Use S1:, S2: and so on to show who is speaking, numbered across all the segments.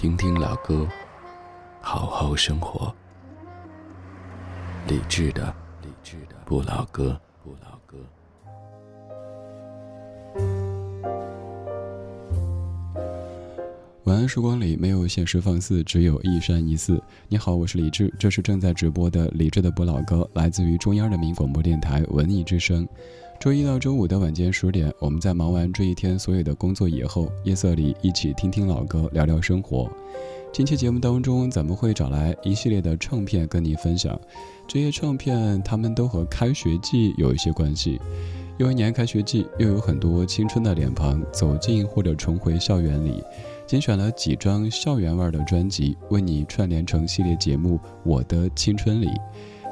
S1: 听听老歌，好好生活。理智的，理智的不老歌，不老歌。
S2: 晚安时光里没有现实放肆，只有一山一寺。你好，我是李志，这是正在直播的李志的不老歌，来自于中央人民广播电台文艺之声。周一到周五的晚间十点，我们在忙完这一天所有的工作以后，夜色里一起听听老歌，聊聊生活。近期节目当中，咱们会找来一系列的唱片跟你分享。这些唱片，他们都和开学季有一些关系。又一年开学季，又有很多青春的脸庞走进或者重回校园里。精选了几张校园味儿的专辑，为你串联成系列节目《我的青春里》。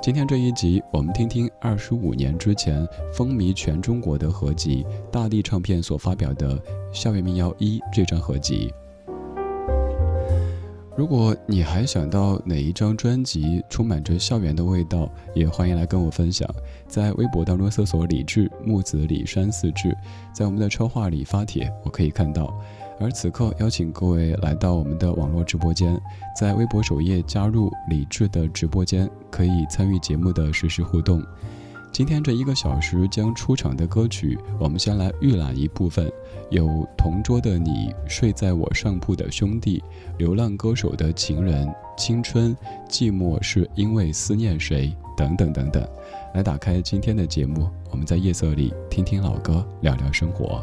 S2: 今天这一集，我们听听二十五年之前风靡全中国的合集——大地唱片所发表的《校园民谣一》这张合集。如果你还想到哪一张专辑充满着校园的味道，也欢迎来跟我分享。在微博当中搜索“李志木子李山四志”，在我们的车话里发帖，我可以看到。而此刻，邀请各位来到我们的网络直播间，在微博首页加入李智的直播间，可以参与节目的实时互动。今天这一个小时将出场的歌曲，我们先来预览一部分：有《同桌的你》、睡在我上铺的兄弟、流浪歌手的情人、青春、寂寞是因为思念谁等等等等。来打开今天的节目，我们在夜色里听听老歌，聊聊生活。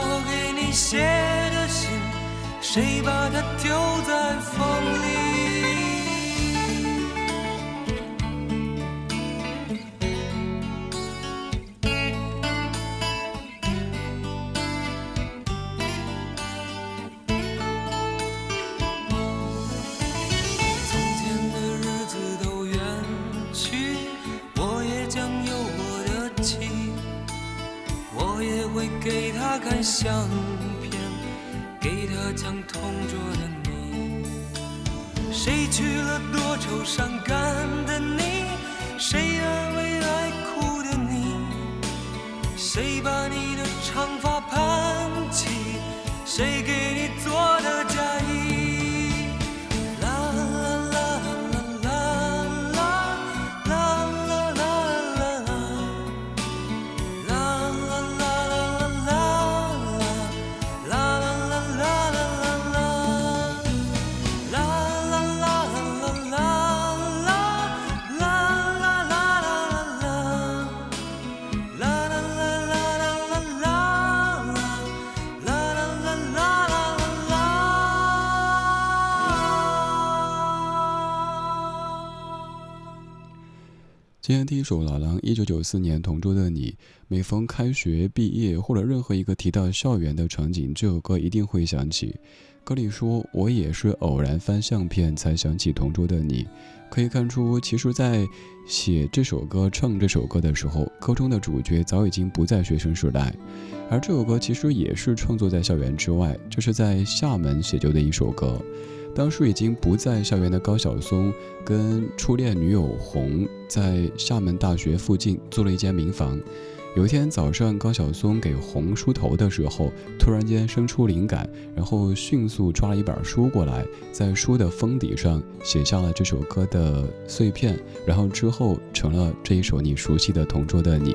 S3: 你写的信，谁把它丢在风里？从前的日子都远去，我也将有我的妻，我也会给她看相。讲同桌的你。谁娶了多愁善感的
S2: 今天第一首老狼，一九九四年《同桌的你》。每逢开学、毕业或者任何一个提到校园的场景，这首歌一定会响起。歌里说：“我也是偶然翻相片才想起同桌的你。”可以看出，其实，在写这首歌、唱这首歌的时候，歌中的主角早已经不在学生时代，而这首歌其实也是创作在校园之外，就是在厦门写就的一首歌。当时已经不在校园的高晓松，跟初恋女友红在厦门大学附近租了一间民房。有一天早上，高晓松给红梳头的时候，突然间生出灵感，然后迅速抓了一本书过来，在书的封底上写下了这首歌的碎片，然后之后成了这一首你熟悉的《同桌的你》。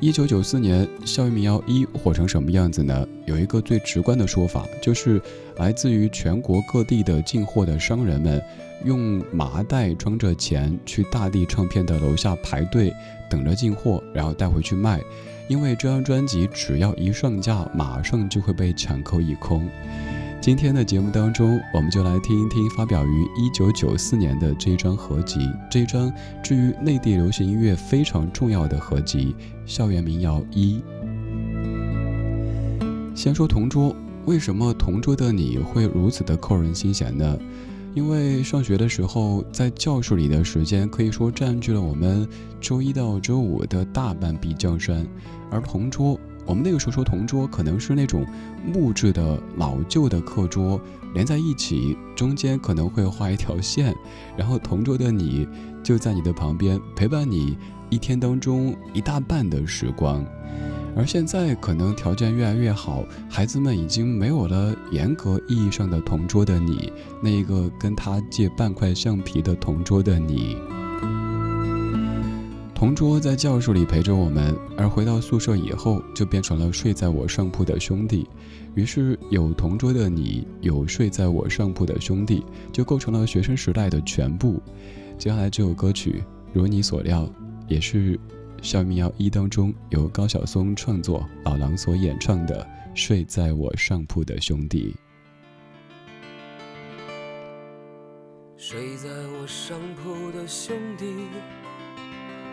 S2: 一九九四年，校园民谣一火成什么样子呢？有一个最直观的说法，就是来自于全国各地的进货的商人们，用麻袋装着钱去大地唱片的楼下排队，等着进货，然后带回去卖。因为这张专辑只要一上架，马上就会被抢购一空。今天的节目当中，我们就来听一听发表于一九九四年的这一张合集，这一张至于内地流行音乐非常重要的合集《校园民谣一》。先说同桌，为什么同桌的你会如此的扣人心弦呢？因为上学的时候，在教室里的时间可以说占据了我们周一到周五的大半壁江山，而同桌。我们那个时候说同桌，可能是那种木质的老旧的课桌，连在一起，中间可能会画一条线，然后同桌的你就在你的旁边陪伴你一天当中一大半的时光。而现在可能条件越来越好，孩子们已经没有了严格意义上的同桌的你，那一个跟他借半块橡皮的同桌的你。同桌在教室里陪着我们，而回到宿舍以后，就变成了睡在我上铺的兄弟。于是有同桌的你，有睡在我上铺的兄弟，就构成了学生时代的全部。接下来这首歌曲，如你所料，也是《校园民谣一》当中由高晓松创作、老狼所演唱的《睡在我上铺的兄弟》。
S3: 睡在我上铺的兄弟。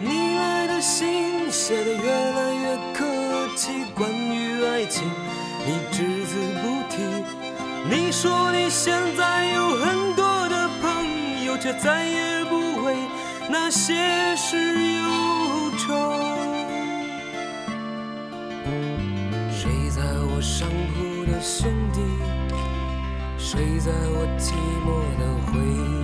S3: 你来的信写的越来越客气，关于爱情你只字不提。你说你现在有很多的朋友，却再也不为那些事忧愁。睡在我上铺的兄弟，睡在我寂寞的回忆。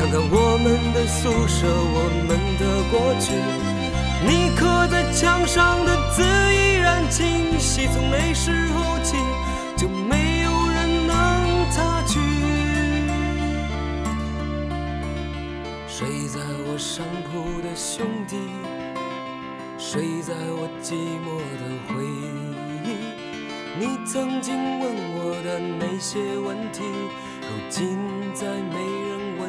S3: 看看我们的宿舍，我们的过去。你刻在墙上的字依然清晰，从那时候起就没有人能擦去。睡在我上铺的兄弟，睡在我寂寞的回忆。你曾经问我的那些问题，如今再没人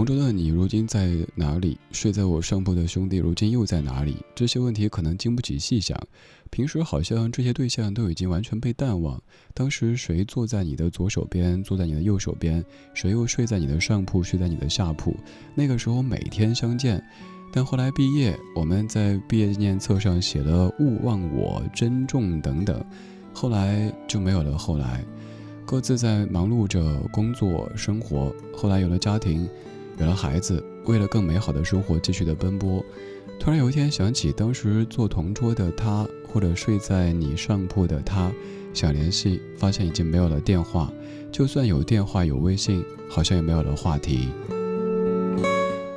S2: 同桌的你如今在哪里？睡在我上铺的兄弟如今又在哪里？这些问题可能经不起细想。平时好像这些对象都已经完全被淡忘。当时谁坐在你的左手边，坐在你的右手边？谁又睡在你的上铺，睡在你的下铺？那个时候每天相见。但后来毕业，我们在毕业纪念册上写了“勿忘我”“珍重”等等，后来就没有了。后来，各自在忙碌着工作生活。后来有了家庭。有了孩子，为了更美好的生活继续的奔波。突然有一天想起当时坐同桌的他，或者睡在你上铺的他，想联系，发现已经没有了电话。就算有电话有微信，好像也没有了话题。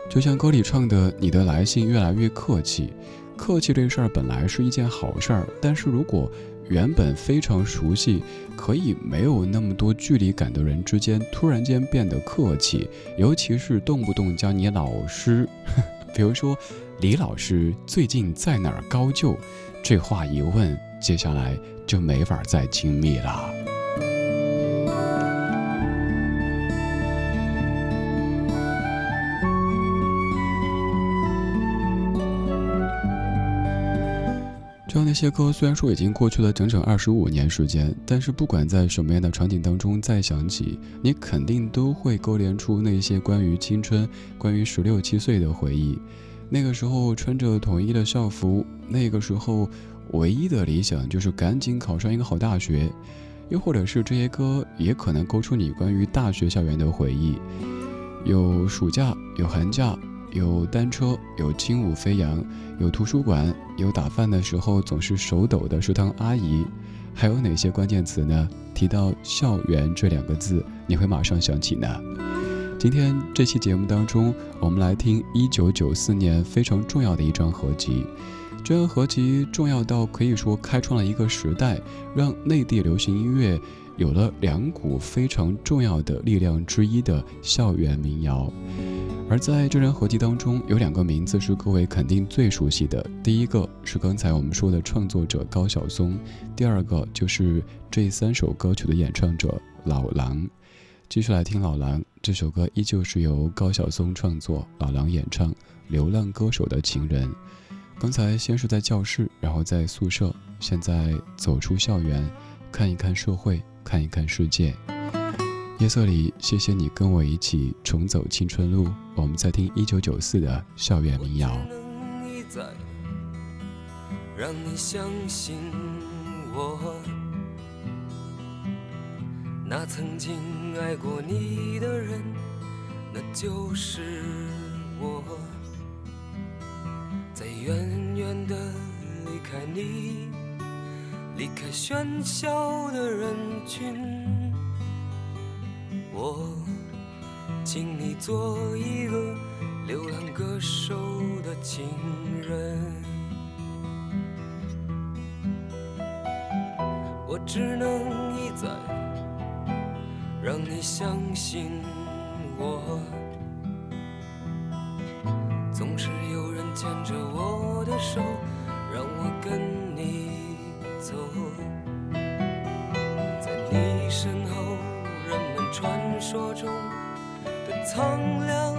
S2: 就像歌里唱的：“你的来信越来越客气。”客气这事儿本来是一件好事儿，但是如果原本非常熟悉，可以没有那么多距离感的人之间，突然间变得客气，尤其是动不动叫你老师，比如说李老师最近在哪儿高就，这话一问，接下来就没法再亲密了。这些歌虽然说已经过去了整整二十五年时间，但是不管在什么样的场景当中再想起，你肯定都会勾连出那些关于青春、关于十六七岁的回忆。那个时候穿着统一的校服，那个时候唯一的理想就是赶紧考上一个好大学。又或者是这些歌也可能勾出你关于大学校园的回忆，有暑假，有寒假。有单车，有轻舞飞扬，有图书馆，有打饭的时候总是手抖的食堂阿姨，还有哪些关键词呢？提到校园这两个字，你会马上想起呢？今天这期节目当中，我们来听一九九四年非常重要的一张合集，这张合集重要到可以说开创了一个时代，让内地流行音乐有了两股非常重要的力量之一的校园民谣。而在这张合集当中，有两个名字是各位肯定最熟悉的。第一个是刚才我们说的创作者高晓松，第二个就是这三首歌曲的演唱者老狼。继续来听老狼这首歌，依旧是由高晓松创作，老狼演唱《流浪歌手的情人》。刚才先是在教室，然后在宿舍，现在走出校园，看一看社会，看一看世界。夜色里，谢谢你跟我一起重走青春路。我们在听一九九四的校园民谣。
S3: 让你相信我，那曾经爱过你的人，那就是我。在远远的离开你，离开喧嚣的人群。我，请你做一个流浪歌手的情人。我只能一再让你相信我，总是有人牵着我的手，让我跟你走，在你身后。人们传说中的苍凉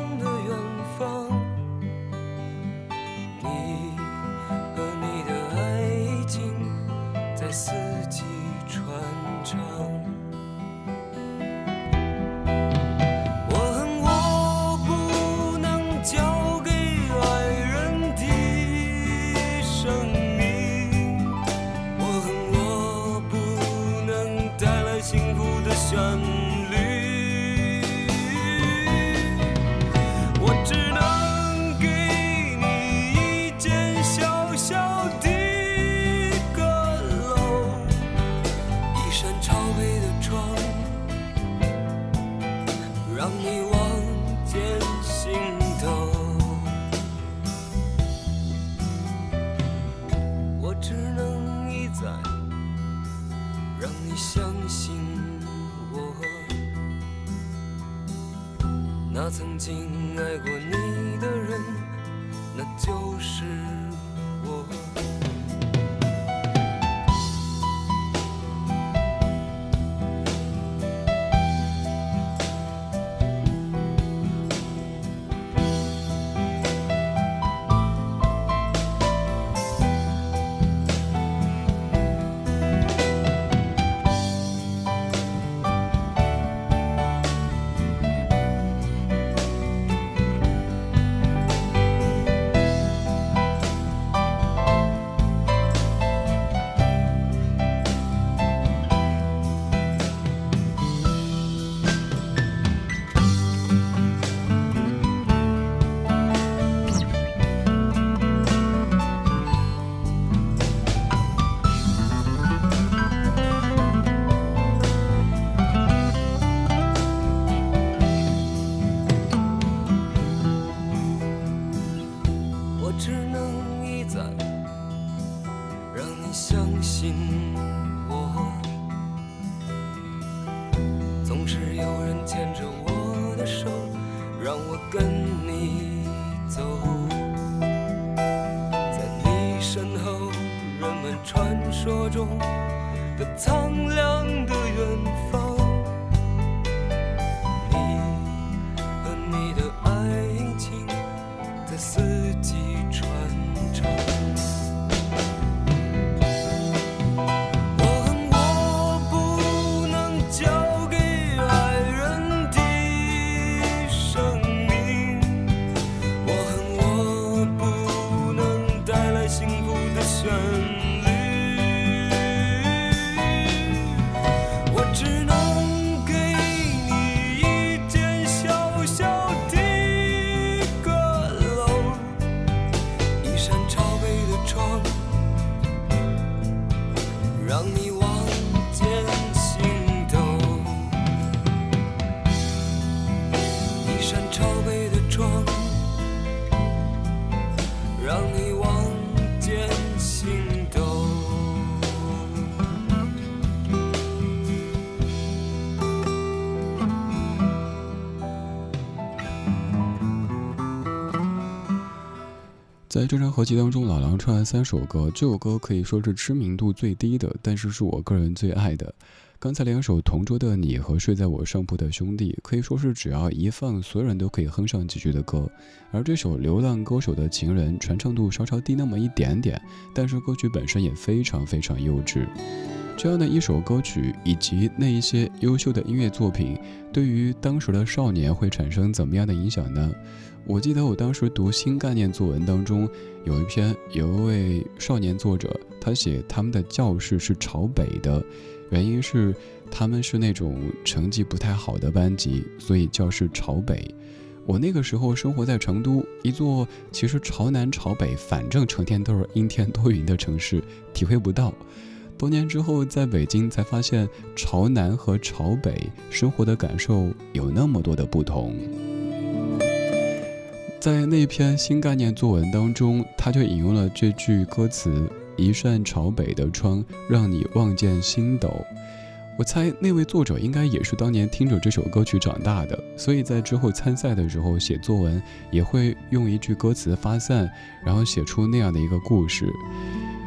S2: 在这张合集当中，老狼唱了三首歌，这首歌可以说是知名度最低的，但是是我个人最爱的。刚才两首《同桌的你》和《睡在我上铺的兄弟》，可以说是只要一放，所有人都可以哼上几句的歌。而这首《流浪歌手的情人》，传唱度稍稍低那么一点点，但是歌曲本身也非常非常幼稚。这样的一首歌曲，以及那一些优秀的音乐作品，对于当时的少年会产生怎么样的影响呢？我记得我当时读新概念作文当中，有一篇有一位少年作者，他写他们的教室是朝北的，原因是他们是那种成绩不太好的班级，所以教室朝北。我那个时候生活在成都，一座其实朝南朝北，反正成天都是阴天多云的城市，体会不到。多年之后在北京才发现，朝南和朝北生活的感受有那么多的不同。在那篇新概念作文当中，他就引用了这句歌词：“一扇朝北的窗，让你望见星斗。”我猜那位作者应该也是当年听着这首歌曲长大的，所以在之后参赛的时候写作文也会用一句歌词发散，然后写出那样的一个故事。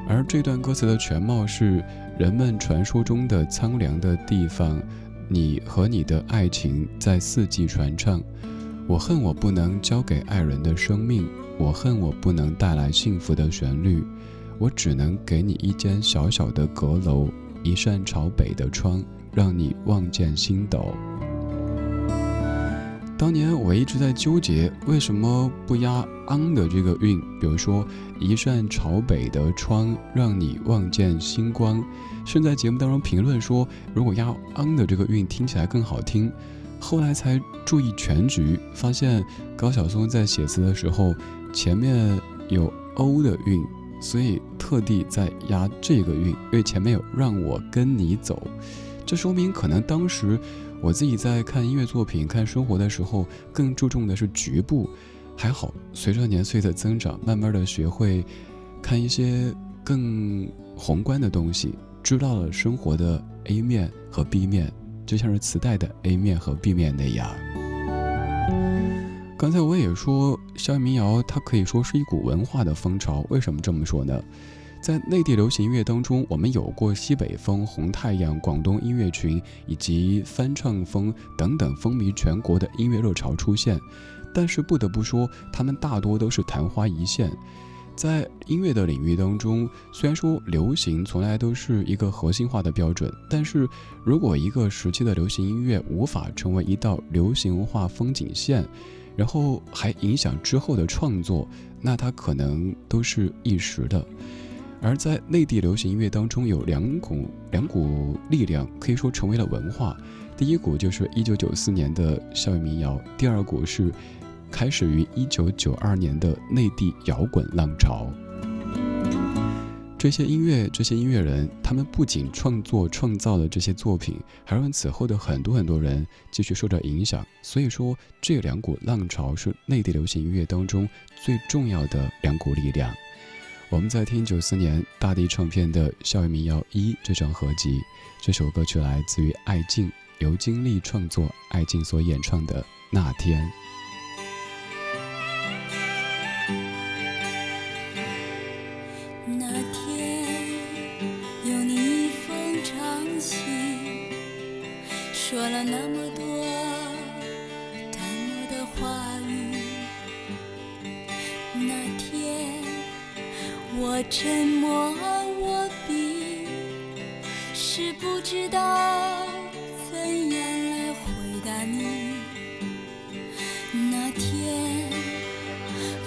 S2: 而这段歌词的全貌是：人们传说中的苍凉的地方，你和你的爱情在四季传唱。我恨我不能交给爱人的生命，我恨我不能带来幸福的旋律，我只能给你一间小小的阁楼，一扇朝北的窗，让你望见星斗。当年我一直在纠结，为什么不押昂的这个韵？比如说，一扇朝北的窗，让你望见星光。甚在节目当中评论说，如果押昂的这个韵，听起来更好听。后来才注意全局，发现高晓松在写词的时候前面有 o 的韵，所以特地在押这个韵，因为前面有让我跟你走，这说明可能当时我自己在看音乐作品、看生活的时候，更注重的是局部。还好，随着年岁的增长，慢慢的学会看一些更宏观的东西，知道了生活的 A 面和 B 面。就像是磁带的 A 面和 B 面那样。刚才我也说，校园民谣它可以说是一股文化的风潮。为什么这么说呢？在内地流行音乐当中，我们有过西北风、红太阳、广东音乐群以及翻唱风等等风靡全国的音乐热潮出现。但是不得不说，他们大多都是昙花一现。在音乐的领域当中，虽然说流行从来都是一个核心化的标准，但是如果一个时期的流行音乐无法成为一道流行文化风景线，然后还影响之后的创作，那它可能都是一时的。而在内地流行音乐当中，有两股两股力量可以说成为了文化。第一股就是一九九四年的校园民谣，第二股是。开始于一九九二年的内地摇滚浪潮，这些音乐、这些音乐人，他们不仅创作创造了这些作品，还让此后的很多很多人继续受到影响。所以说，这两股浪潮是内地流行音乐当中最重要的两股力量。我们在听九四年大地唱片的《校园民谣一》这张合集，这首歌曲来自于艾静，由金立创作，艾静所演唱的《那天》。
S4: 那么多淡漠的话语，那天我
S5: 沉默，我比是不知道怎样来回答你。那天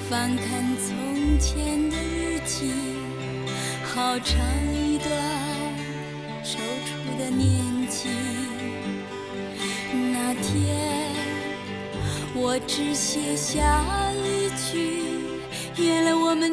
S5: 翻看从前的日记，好长一段踌躇的年纪。我只写下一句：原来我们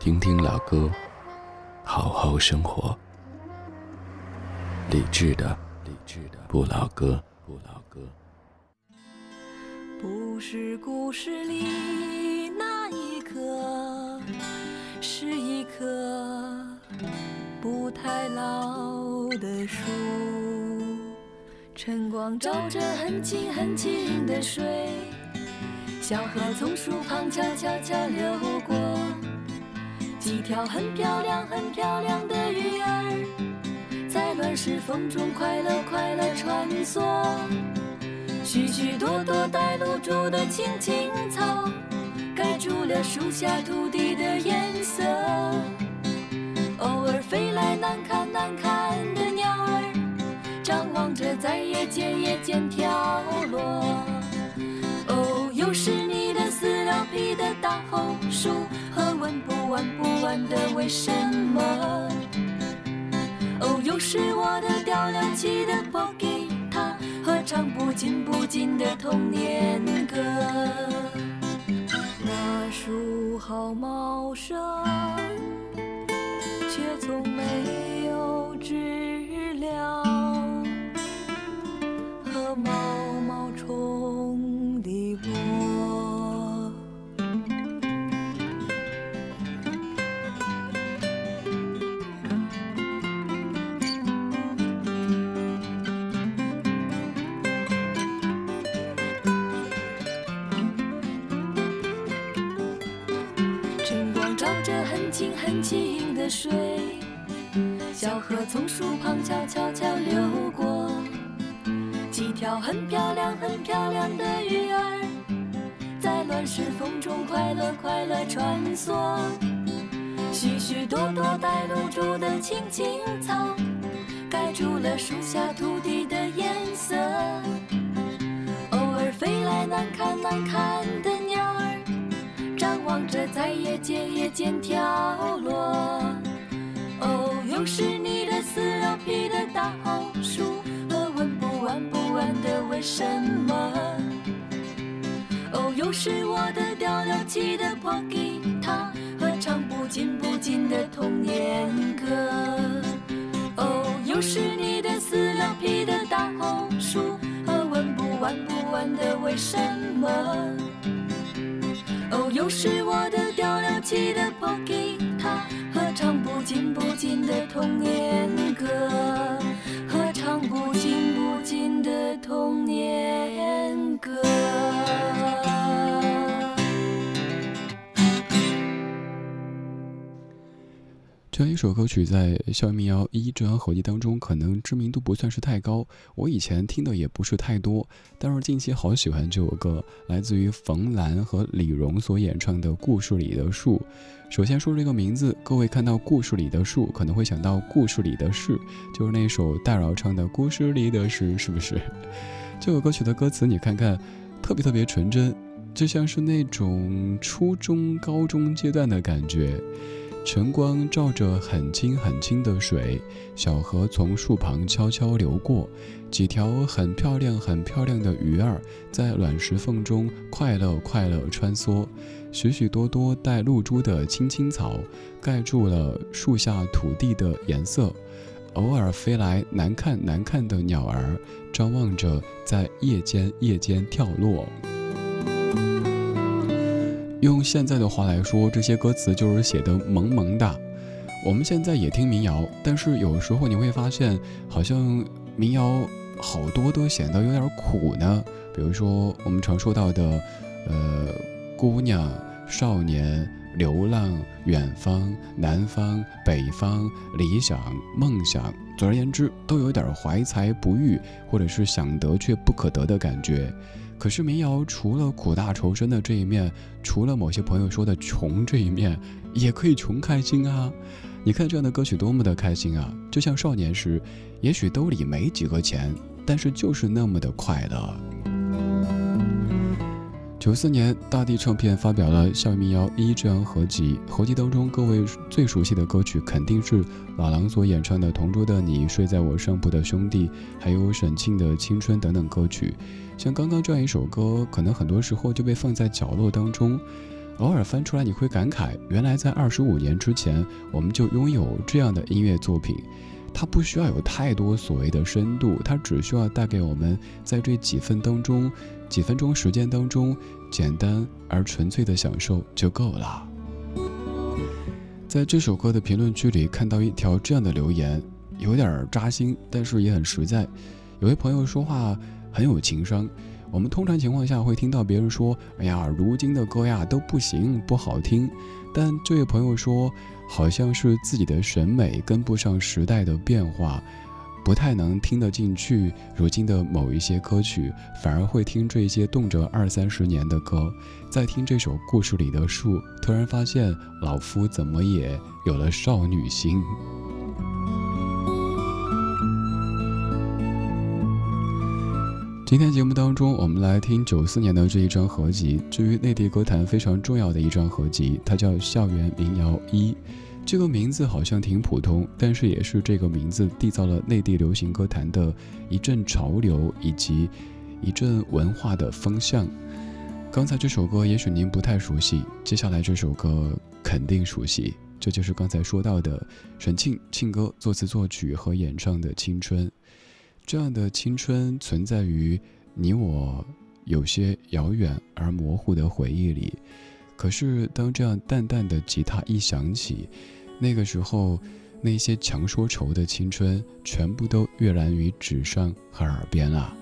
S1: 听听老歌，好好生活。理智的，理智的不老歌，不老歌。
S5: 不是故事里那一棵，是一棵不太老的树。晨光照着很清很清的水，小河从树旁悄悄悄流过。几条很漂亮、很漂亮的鱼儿，在乱世风中快乐快乐穿梭。许许多多带露珠的青青草，盖住了树下土地的颜色。偶尔飞来难看难看的鸟儿，张望着再也见也见跳落。哦，又是你的撕了皮的大红树。不完不完的为什么？哦，又是我的掉了漆的破吉他，和唱不尽不尽的童年歌。那树好茂盛，却从没有知了和毛着很清很清的水，小河从树旁悄悄悄流过，几条很漂亮很漂亮的鱼儿，在乱石缝中快乐快乐穿梭，许许多多带露珠的青青草，盖住了树下土地的颜色，偶尔飞来难看难看的。望着，在夜间夜间跳落。哦，又是你的撕了皮的大红书，和问不完不完的为什么？哦，又是我的掉了漆的破吉他，和唱不尽不尽的童年歌。哦，又是你的撕了皮的大红书，和问不完不完的为什么？哦，又是我的掉了漆的破吉他，和唱不尽不尽的童年歌，和唱不尽不尽的童年歌。
S2: 这样一首歌曲在《校园民谣一》这张合集当中，可能知名度不算是太高。我以前听的也不是太多，但是近期好喜欢这首歌，来自于冯兰和李荣所演唱的《故事里的树》。首先说这个名字，各位看到《故事里的树》，可能会想到《故事里的事》，就是那首戴娆唱的《故事里的事》，是不是？这首歌曲的歌词你看看，特别特别纯真，就像是那种初中、高中阶段的感觉。晨光照着很清很清的水，小河从树旁悄悄流过，几条很漂亮很漂亮的鱼儿在卵石缝中快乐快乐穿梭，许许多多带露珠的青青草盖住了树下土地的颜色，偶尔飞来难看难看的鸟儿，张望着在夜间夜间跳落。用现在的话来说，这些歌词就是写的萌萌哒。我们现在也听民谣，但是有时候你会发现，好像民谣好多都显得有点苦呢。比如说我们常说到的，呃，姑娘、少年、流浪、远方、南方、北方、理想、梦想，总而言之，都有点怀才不遇，或者是想得却不可得的感觉。可是民谣除了苦大仇深的这一面，除了某些朋友说的穷这一面，也可以穷开心啊！你看这样的歌曲多么的开心啊！就像少年时，也许兜里没几个钱，但是就是那么的快乐。九四年，大地唱片发表了《校园民谣一》这张合集，合集当中各位最熟悉的歌曲肯定是老狼所演唱的《同桌的你》、《睡在我上铺的兄弟》，还有沈庆的《青春》等等歌曲。像刚刚这样一首歌，可能很多时候就被放在角落当中，偶尔翻出来，你会感慨，原来在二十五年之前，我们就拥有这样的音乐作品。它不需要有太多所谓的深度，它只需要带给我们在这几分当中、几分钟时间当中，简单而纯粹的享受就够了。在这首歌的评论区里看到一条这样的留言，有点扎心，但是也很实在。有位朋友说话。很有情商。我们通常情况下会听到别人说：“哎呀，如今的歌呀都不行，不好听。”但这位朋友说，好像是自己的审美跟不上时代的变化，不太能听得进去如今的某一些歌曲，反而会听这些动辄二三十年的歌。在听这首故事里的树，突然发现老夫怎么也有了少女心。今天节目当中，我们来听九四年的这一张合集，至于内地歌坛非常重要的一张合集，它叫《校园民谣一》。这个名字好像挺普通，但是也是这个名字缔造了内地流行歌坛的一阵潮流以及一阵文化的风向。刚才这首歌也许您不太熟悉，接下来这首歌肯定熟悉，这就是刚才说到的沈庆庆哥作词作曲和演唱的《青春》。这样的青春存在于你我有些遥远而模糊的回忆里，可是当这样淡淡的吉他一响起那个时候那些强说愁的青春全部都跃然于纸上和耳边啊。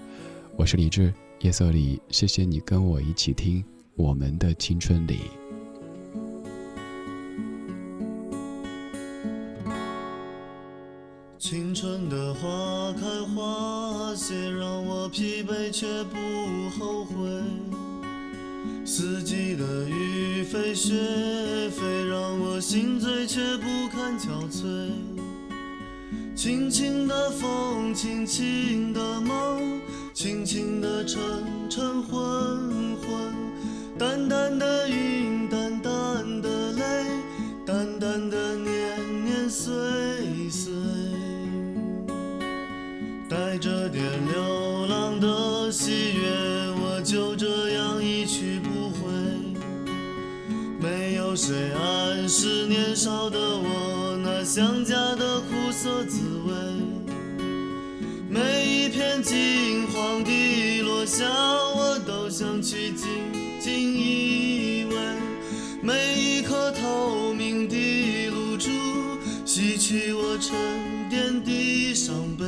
S2: 我是李志夜色里谢谢你跟我一起听我们的青春里。
S6: 青春的花开花谢让我疲惫却不后悔。四季的雨飞雪飞，让我心醉却不堪憔悴。轻轻的风，轻轻的梦，轻轻的晨晨昏昏，淡淡的云，淡淡的泪，淡淡的年年岁岁，带着点流浪的喜悦，谁暗示年少的我那想家的苦涩滋味。每一片金黄的落下，我都想去紧紧依偎。每一颗透明的露珠，洗去我沉淀的伤悲。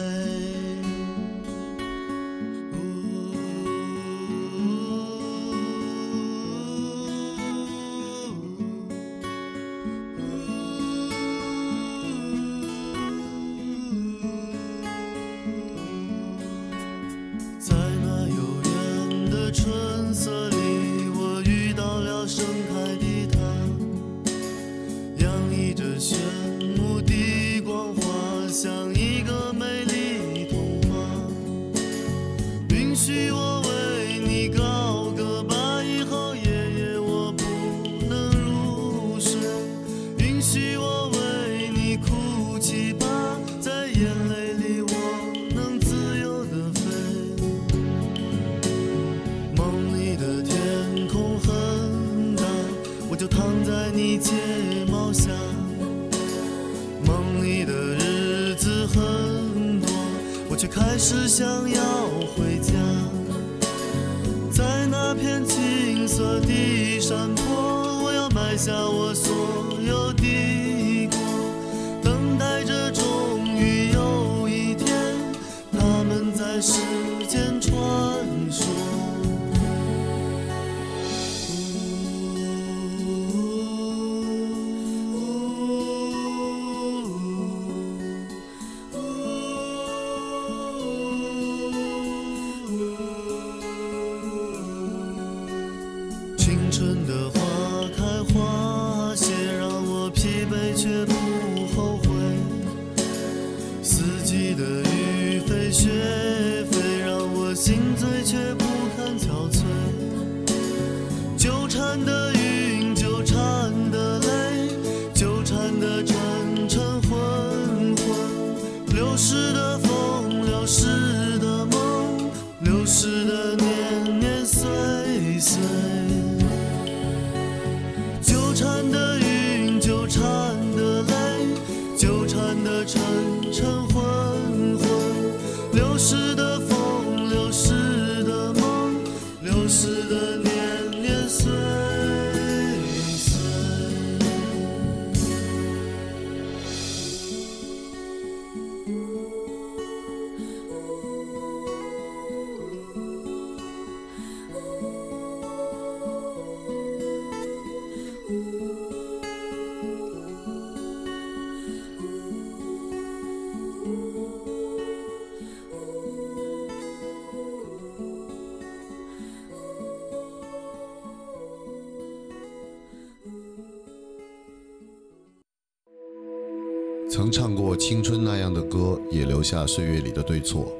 S6: 下
S7: 岁月里的对错。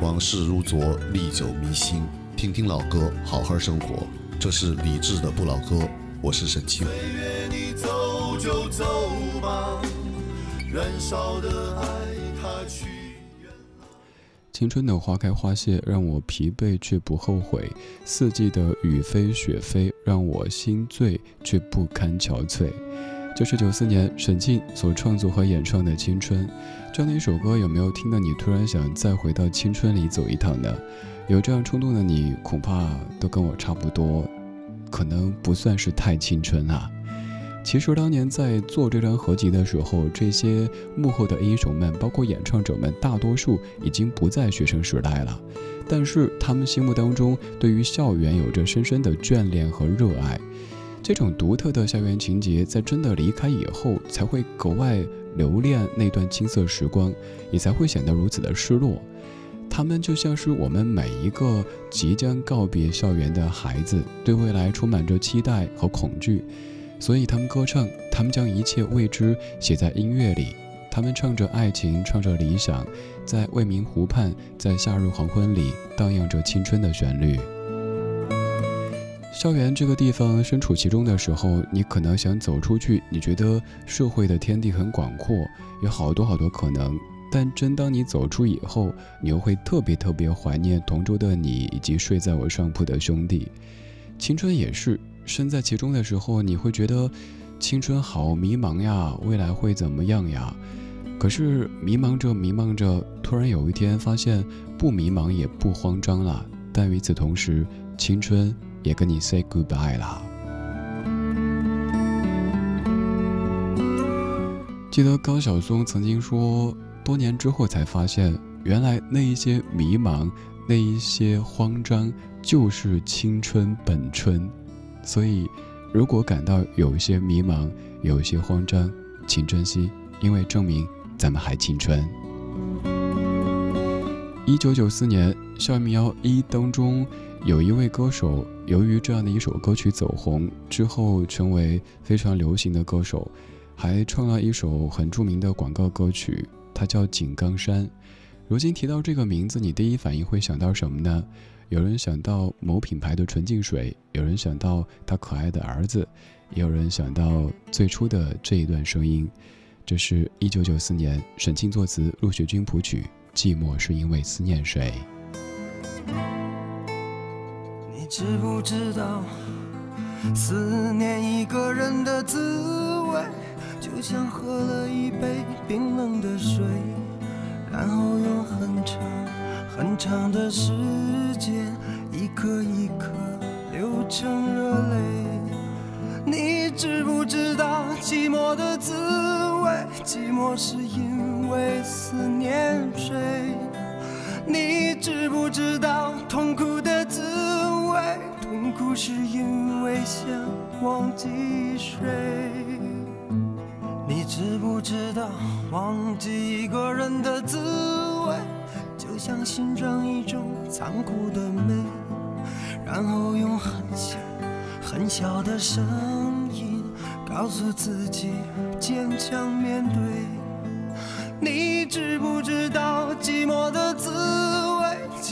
S7: 往事如昨，历久弥新。听听老歌，好好生活。这是李志的不老歌，我是沈清。
S2: 青春的花开花谢，让我疲惫却不后悔；四季的雨飞雪飞，让我心醉却不堪憔悴。就是九四年沈静所创作和演唱的《青春》，这样的一首歌，有没有听到你突然想再回到青春里走一趟呢？有这样冲动的你，恐怕都跟我差不多，可能不算是太青春啊。其实当年在做这张合集的时候，这些幕后的英雄们，包括演唱者们，大多数已经不在学生时代了，但是他们心目当中对于校园有着深深的眷恋和热爱。这种独特的校园情节，在真的离开以后，才会格外留恋那段青涩时光，也才会显得如此的失落。他们就像是我们每一个即将告别校园的孩子，对未来充满着期待和恐惧，所以他们歌唱，他们将一切未知写在音乐里，他们唱着爱情，唱着理想，在未名湖畔，在夏日黄昏里荡漾着青春的旋律。校园这个地方，身处其中的时候，你可能想走出去，你觉得社会的天地很广阔，有好多好多可能。但真当你走出以后，你又会特别特别怀念同桌的你，以及睡在我上铺的兄弟。青春也是身在其中的时候，你会觉得青春好迷茫呀，未来会怎么样呀？可是迷茫着迷茫着，突然有一天发现不迷茫也不慌张了。但与此同时，青春也跟你 say goodbye 了。记得高晓松曾经说。多年之后才发现，原来那一些迷茫，那一些慌张，就是青春本春。所以，如果感到有一些迷茫，有一些慌张，请珍惜，因为证明咱们还青春。一九九四年，《校园民谣一》当中有一位歌手，由于这样的一首歌曲走红之后，成为非常流行的歌手，还创了一首很著名的广告歌曲。他叫井冈山。如今提到这个名字，你第一反应会想到什么呢？有人想到某品牌的纯净水，有人想到他可爱的儿子，也有人想到最初的这一段声音。这是一九九四年沈庆作词，陆雪君谱曲，《寂寞是因为思念谁》。
S8: 知不知道，思念一个人的滋味？就像喝了一杯冰冷的水，然后用很长很长的时间，一颗一颗流成热泪。你知不知道寂寞的滋味？寂寞是因为思念谁？你知不知道痛苦的滋味？痛苦是因为想忘记谁？你知不知道，忘记一个人的滋味，就像欣赏一种残酷的美，然后用很小很小的声音告诉自己坚强面对。你知不知道寂寞的滋味？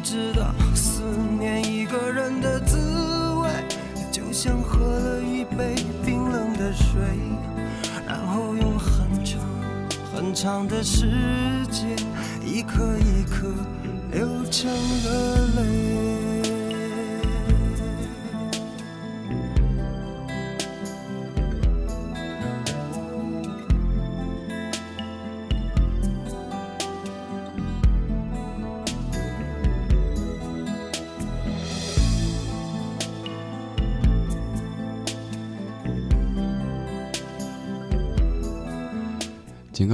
S8: 知道思念一个人的滋味，就像喝了一杯冰冷的水，然后用很长很长的时间，一颗一颗流成了泪。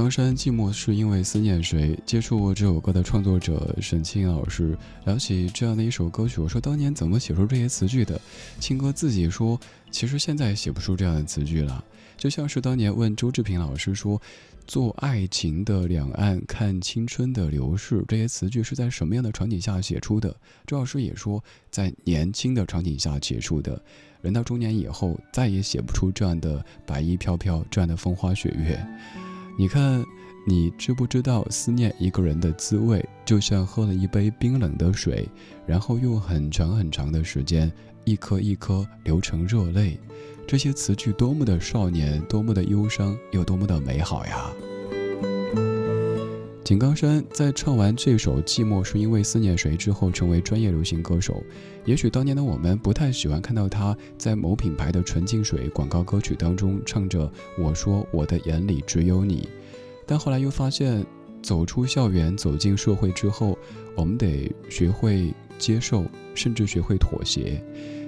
S2: 井冈山寂寞是因为思念谁？接触过这首歌的创作者沈清老师聊起这样的一首歌曲，我说当年怎么写出这些词句的？青哥自己说，其实现在写不出这样的词句了。就像是当年问周志平老师说，做爱情的两岸，看青春的流逝，这些词句是在什么样的场景下写出的？周老师也说，在年轻的场景下写出的。人到中年以后，再也写不出这样的白衣飘飘，这样的风花雪月。你看，你知不知道思念一个人的滋味，就像喝了一杯冰冷的水，然后用很长很长的时间，一颗一颗流成热泪。这些词句多么的少年，多么的忧伤，又多么的美好呀！井冈山在唱完这首《寂寞是因为思念谁》之后，成为专业流行歌手。也许当年的我们不太喜欢看到他在某品牌的纯净水广告歌曲当中唱着“我说我的眼里只有你”，但后来又发现，走出校园、走进社会之后，我们得学会接受，甚至学会妥协。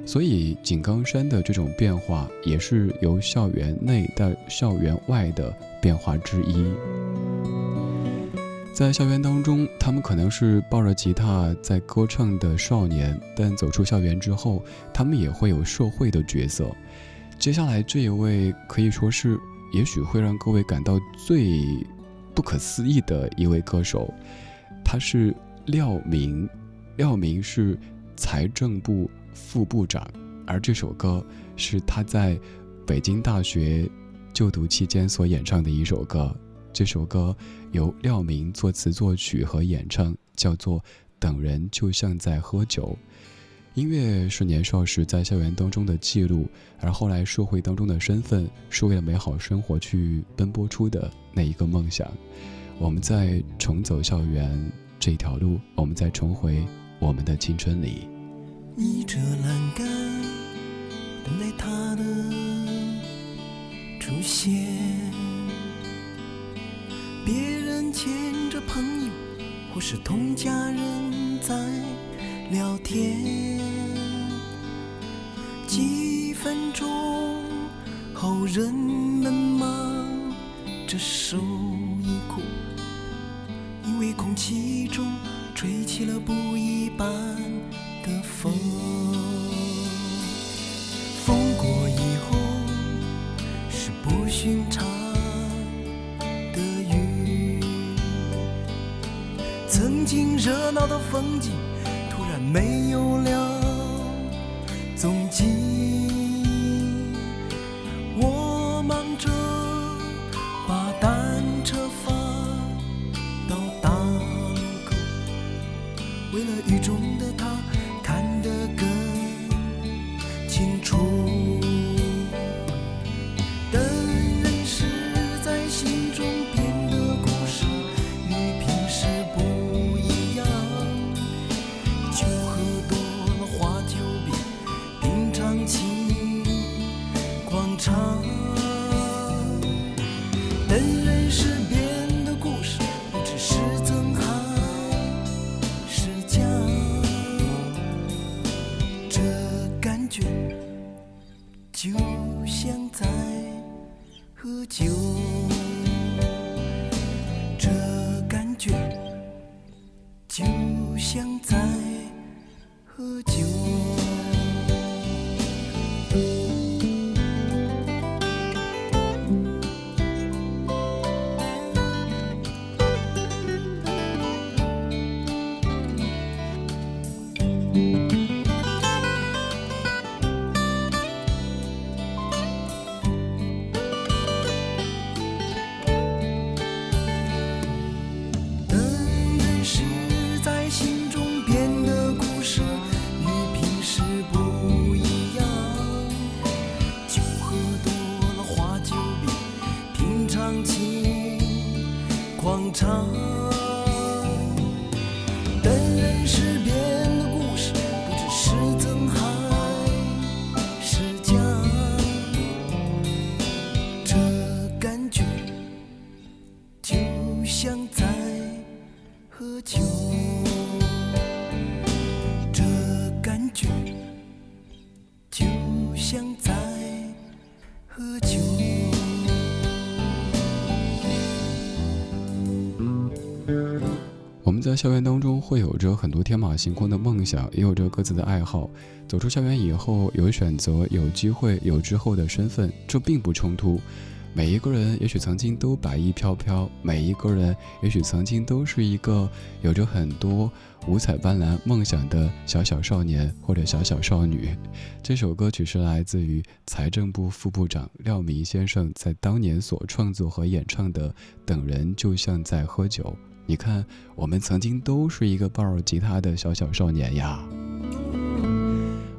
S2: 所以，井冈山的这种变化，也是由校园内到校园外的变化之一。在校园当中，他们可能是抱着吉他在歌唱的少年，但走出校园之后，他们也会有社会的角色。接下来这一位可以说是，也许会让各位感到最不可思议的一位歌手，他是廖明。廖明是财政部副部长，而这首歌是他在北京大学就读期间所演唱的一首歌。这首歌由廖明作词作曲和演唱，叫做《等人就像在喝酒》。音乐是年少时在校园当中的记录，而后来社会当中的身份是为了美好生活去奔波出的那一个梦想。我们在重走校园这条路，我们在重回我们的青春里。
S8: 倚着栏杆，等待他的出现。别人牵着朋友，或是同家人在聊天。几分钟后，人们忙着收衣裤，因为空气中吹起了不一般的风。风风景，
S2: 在校园当中，会有着很多天马行空的梦想，也有着各自的爱好。走出校园以后，有选择，有机会，有之后的身份，这并不冲突。每一个人也许曾经都白衣飘飘，每一个人也许曾经都是一个有着很多五彩斑斓梦想的小小少年或者小小少女。这首歌曲是来自于财政部副部长廖明先生在当年所创作和演唱的《等人就像在喝酒》。你看，我们曾经都是一个抱吉他的小小少年呀。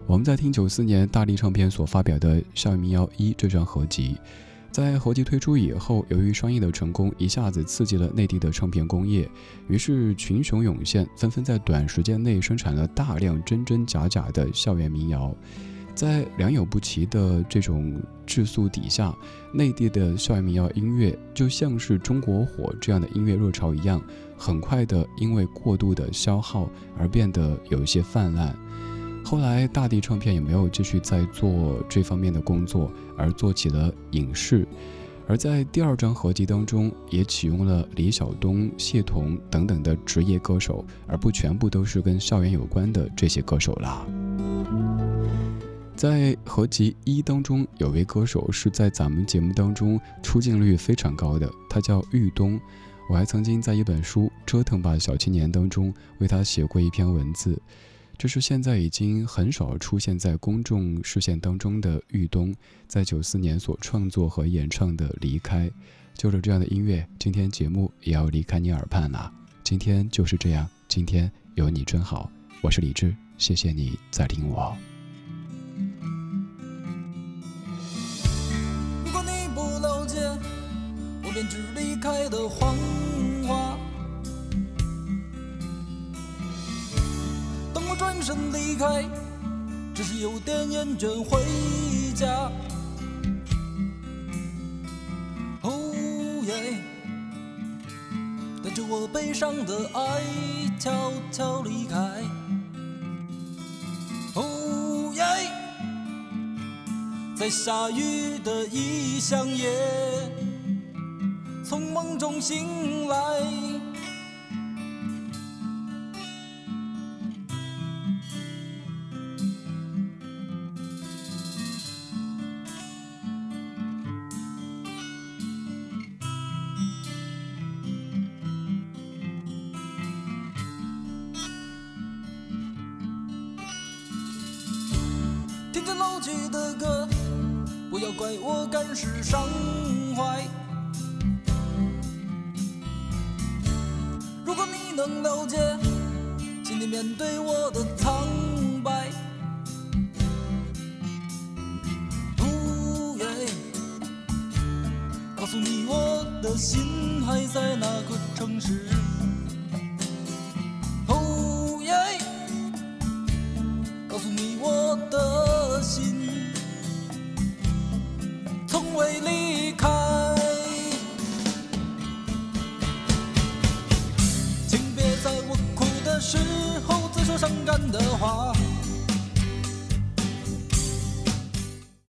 S2: 我们在听九四年大力唱片所发表的《校园民谣一》这张合集。在合集推出以后，由于商业的成功，一下子刺激了内地的唱片工业，于是群雄涌现，纷纷在短时间内生产了大量真真假假的校园民谣。在良莠不齐的这种质素底下，内地的校园民谣音乐就像是中国火这样的音乐热潮一样，很快的因为过度的消耗而变得有一些泛滥。后来，大地唱片也没有继续在做这方面的工作，而做起了影视。而在第二张合集当中，也启用了李晓东、谢童等等的职业歌手，而不全部都是跟校园有关的这些歌手啦。在合集一当中，有位歌手是在咱们节目当中出镜率非常高的，他叫玉东。我还曾经在一本书《折腾吧小青年》当中为他写过一篇文字。这是现在已经很少出现在公众视线当中的玉东，在九四年所创作和演唱的《离开》，就着这样的音乐，今天节目也要离开你耳畔了。今天就是这样，今天有你真好。我是李志，谢谢你在听我。
S9: 我便只离开的谎话。转身离开，只是有点厌倦回家。哦耶，带着我悲伤的爱悄悄离开。哦耶，在下雨的异乡夜，从梦中醒来。对我的